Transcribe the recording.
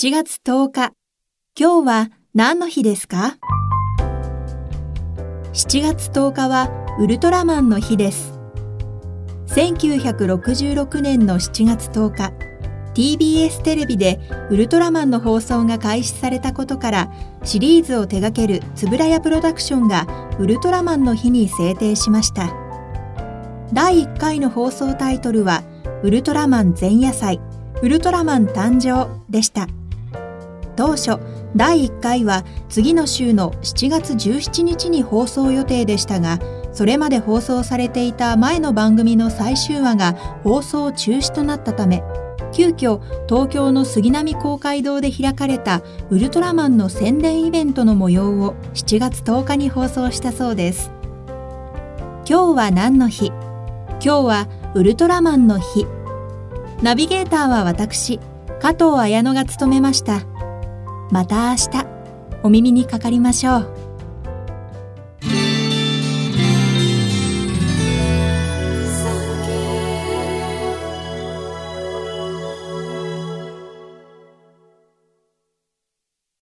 7月10日、今日は何の日ですか ?7 月10日はウルトラマンの日です。1966年の7月10日、TBS テレビでウルトラマンの放送が開始されたことからシリーズを手掛ける円谷プロダクションがウルトラマンの日に制定しました。第1回の放送タイトルはウルトラマン前夜祭ウルトラマン誕生でした。当初、第1回は次の週の7月17日に放送予定でしたが、それまで放送されていた前の番組の最終話が放送中止となったため、急遽東京の杉並公会堂で開かれたウルトラマンの宣伝イベントの模様を7月10日に放送したそうです。今日は何の日？今日はウルトラマンの日。ナビゲーターは私、加藤綾乃が務めました。また明日、お耳にかかりましょう。